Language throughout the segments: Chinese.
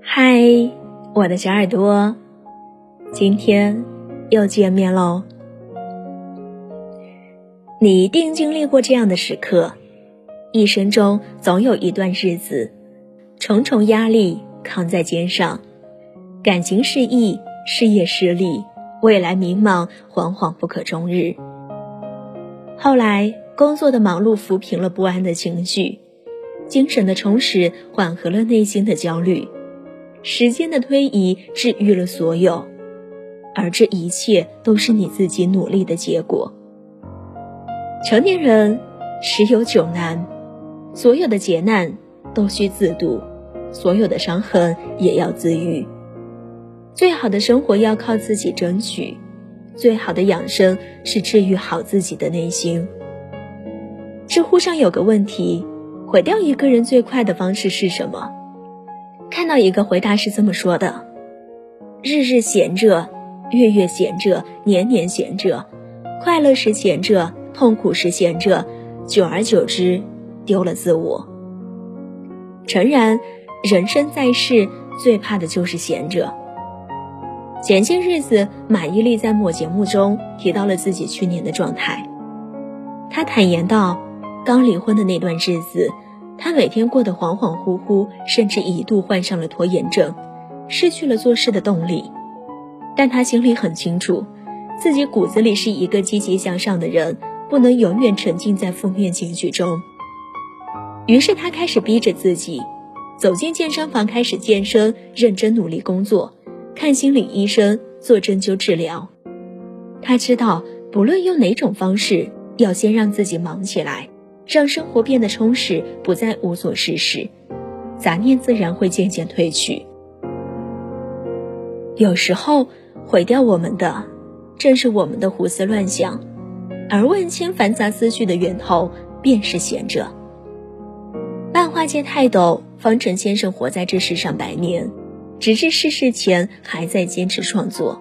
嗨，我的小耳朵，今天又见面喽。你一定经历过这样的时刻，一生中总有一段日子，重重压力扛在肩上，感情失意，事业失利，未来迷茫，惶惶不可终日。后来，工作的忙碌抚平了不安的情绪，精神的充实缓和了内心的焦虑，时间的推移治愈了所有，而这一切都是你自己努力的结果。成年人十有九难，所有的劫难都需自渡，所有的伤痕也要自愈。最好的生活要靠自己争取。最好的养生是治愈好自己的内心。知乎上有个问题：毁掉一个人最快的方式是什么？看到一个回答是这么说的：日日闲着，月月闲着，年年闲着，快乐时闲着，痛苦时闲着，久而久之，丢了自我。诚然，人生在世，最怕的就是闲着。前些日子，马伊琍在某节目中提到了自己去年的状态。她坦言道：“刚离婚的那段日子，他每天过得恍恍惚惚，甚至一度患上了拖延症，失去了做事的动力。但他心里很清楚，自己骨子里是一个积极向上的人，不能永远沉浸在负面情绪中。于是，他开始逼着自己，走进健身房，开始健身，认真努力工作。”看心理医生，做针灸治疗。他知道，不论用哪种方式，要先让自己忙起来，让生活变得充实，不再无所事事，杂念自然会渐渐褪去。有时候，毁掉我们的，正是我们的胡思乱想，而万千繁杂思绪的源头，便是闲着。漫画界泰斗方辰先生活在这世上百年。直至逝世前还在坚持创作。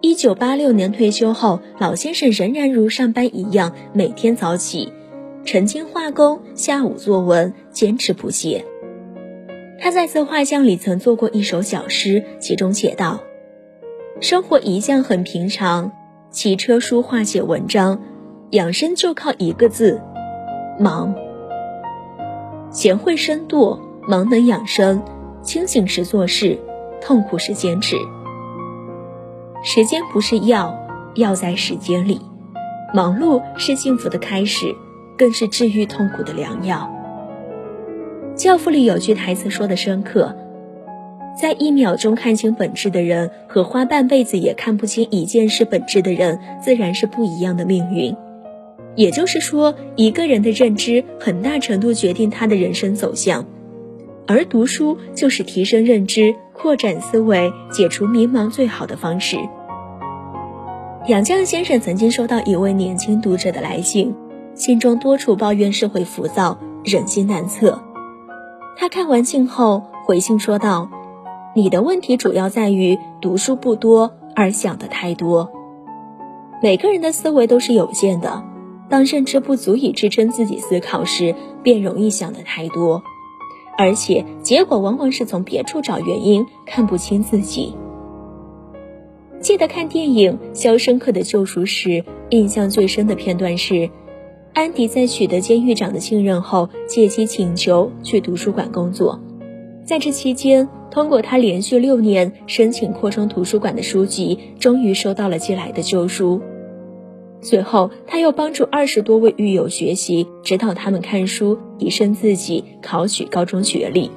一九八六年退休后，老先生仍然如上班一样，每天早起，晨间画工，下午作文，坚持不懈。他在自画像里曾做过一首小诗，其中写道：“生活一向很平常，骑车、书画、写文章，养生就靠一个字，忙。贤惠深度，忙能养生。”清醒时做事，痛苦时坚持。时间不是药，药在时间里。忙碌是幸福的开始，更是治愈痛苦的良药。教父里有句台词说的深刻：在一秒钟看清本质的人，和花半辈子也看不清一件事本质的人，自然是不一样的命运。也就是说，一个人的认知，很大程度决定他的人生走向。而读书就是提升认知、扩展思维、解除迷茫最好的方式。杨绛先生曾经收到一位年轻读者的来信，心中多处抱怨社会浮躁、人心难测。他看完信后回信说道：“你的问题主要在于读书不多而想的太多。每个人的思维都是有限的，当认知不足以支撑自己思考时，便容易想的太多。”而且结果往往是从别处找原因，看不清自己。记得看电影《肖申克的救赎》时，印象最深的片段是，安迪在取得监狱长的信任后，借机请求去图书馆工作。在这期间，通过他连续六年申请扩充图书馆的书籍，终于收到了寄来的旧书。随后，他又帮助二十多位狱友学习，指导他们看书，提升自己，考取高中学历。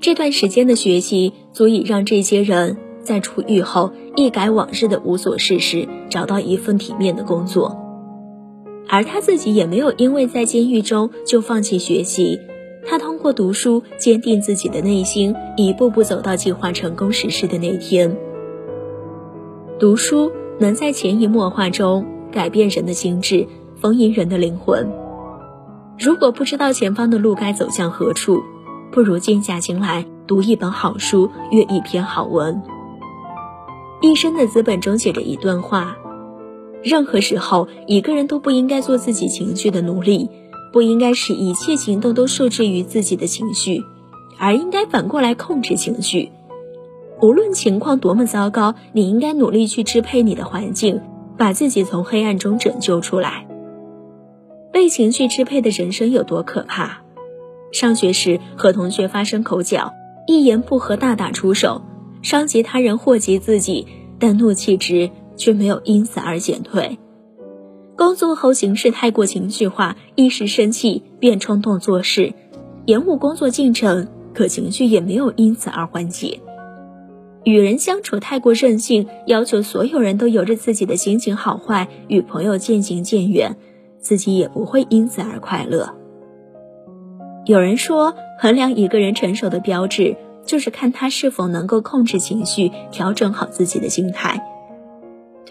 这段时间的学习，足以让这些人在出狱后一改往日的无所事事，找到一份体面的工作。而他自己也没有因为在监狱中就放弃学习，他通过读书坚定自己的内心，一步步走到计划成功实施的那天。读书。能在潜移默化中改变人的心智，丰盈人的灵魂。如果不知道前方的路该走向何处，不如静下心来读一本好书，阅一篇好文。一生的资本中写着一段话：任何时候，一个人都不应该做自己情绪的奴隶，不应该使一切行动都受制于自己的情绪，而应该反过来控制情绪。无论情况多么糟糕，你应该努力去支配你的环境，把自己从黑暗中拯救出来。被情绪支配的人生有多可怕？上学时和同学发生口角，一言不合大打出手，伤及他人，祸及自己，但怒气值却没有因此而减退。工作后行事太过情绪化，一时生气便冲动做事，延误工作进程，可情绪也没有因此而缓解。与人相处太过任性，要求所有人都由着自己的心情好坏，与朋友渐行渐远，自己也不会因此而快乐。有人说，衡量一个人成熟的标志，就是看他是否能够控制情绪，调整好自己的心态。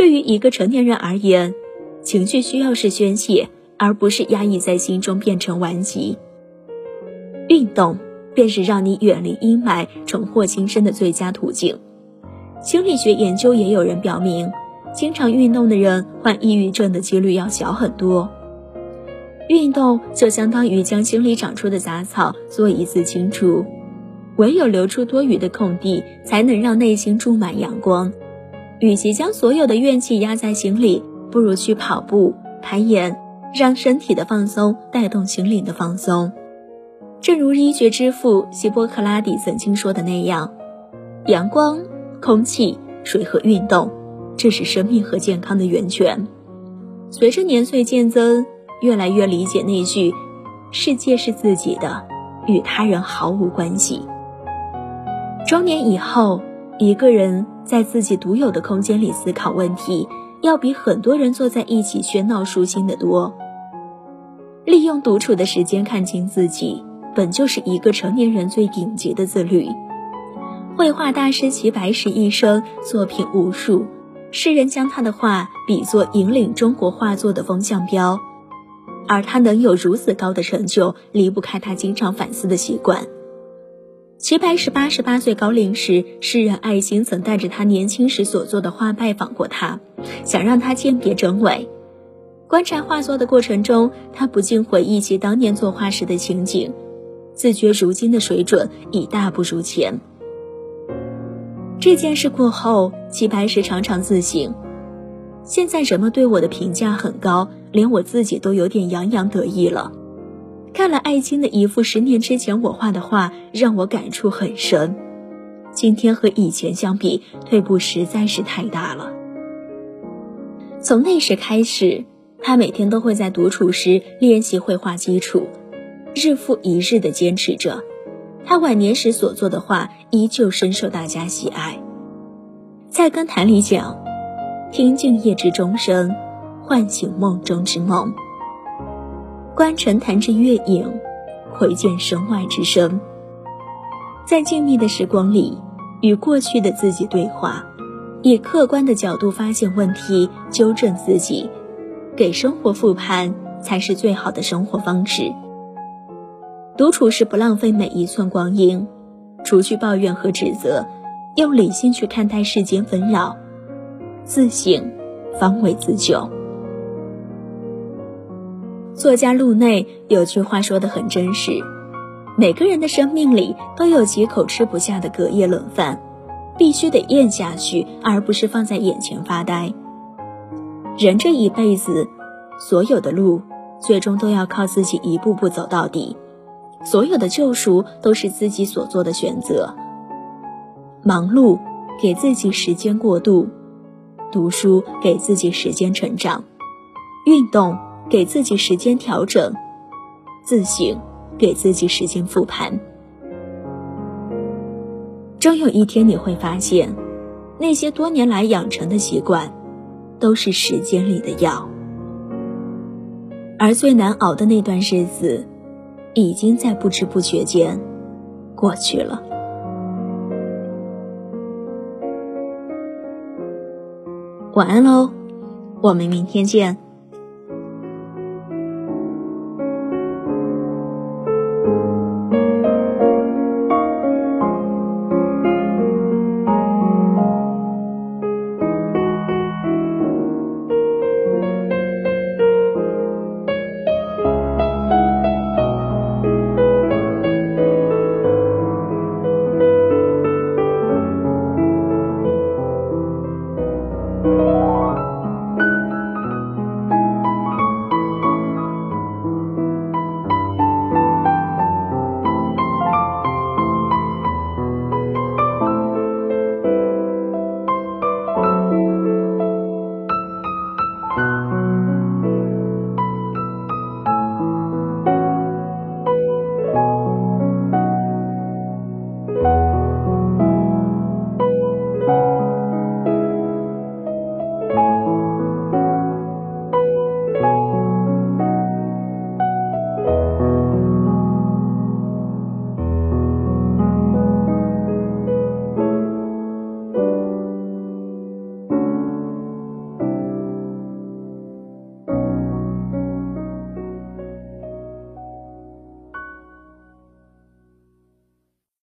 对于一个成年人而言，情绪需要是宣泄，而不是压抑在心中变成顽疾。运动便是让你远离阴霾、重获新生的最佳途径。心理学研究也有人表明，经常运动的人患抑郁症的几率要小很多。运动就相当于将心里长出的杂草做一次清除，唯有留出多余的空地，才能让内心注满阳光。与其将所有的怨气压在心里，不如去跑步、攀岩，让身体的放松带动心灵的放松。正如医学之父希波克拉底曾经说的那样：“阳光。”空气、水和运动，这是生命和健康的源泉。随着年岁渐增，越来越理解那句“世界是自己的，与他人毫无关系”。中年以后，一个人在自己独有的空间里思考问题，要比很多人坐在一起喧闹舒心的多。利用独处的时间看清自己，本就是一个成年人最顶级的自律。绘画大师齐白石一生作品无数，世人将他的画比作引领中国画作的风向标，而他能有如此高的成就，离不开他经常反思的习惯。齐白石八十八岁高龄时，诗人艾兴曾带着他年轻时所作的画拜访过他，想让他鉴别真伪。观察画作的过程中，他不禁回忆起当年作画时的情景，自觉如今的水准已大不如前。这件事过后，齐白石常常自省：现在人们对我的评价很高，连我自己都有点洋洋得意了。看了艾青的一幅十年之前我画的画，让我感触很深。今天和以前相比，退步实在是太大了。从那时开始，他每天都会在独处时练习绘画基础，日复一日的坚持着。他晚年时所做的画依旧深受大家喜爱。在跟坛里讲：“听静夜之钟声，唤醒梦中之梦；观沉潭之月影，回见身外之声。”在静谧的时光里，与过去的自己对话，以客观的角度发现问题，纠正自己，给生活复盘，才是最好的生活方式。独处时不浪费每一寸光阴，除去抱怨和指责，用理性去看待世间纷扰，自省方为自救。作家路内有句话说的很真实：每个人的生命里都有几口吃不下的隔夜冷饭，必须得咽下去，而不是放在眼前发呆。人这一辈子，所有的路，最终都要靠自己一步步走到底。所有的救赎都是自己所做的选择。忙碌给自己时间过渡，读书给自己时间成长，运动给自己时间调整，自省给自己时间复盘。终有一天你会发现，那些多年来养成的习惯，都是时间里的药，而最难熬的那段日子。已经在不知不觉间过去了。晚安喽，我们明天见。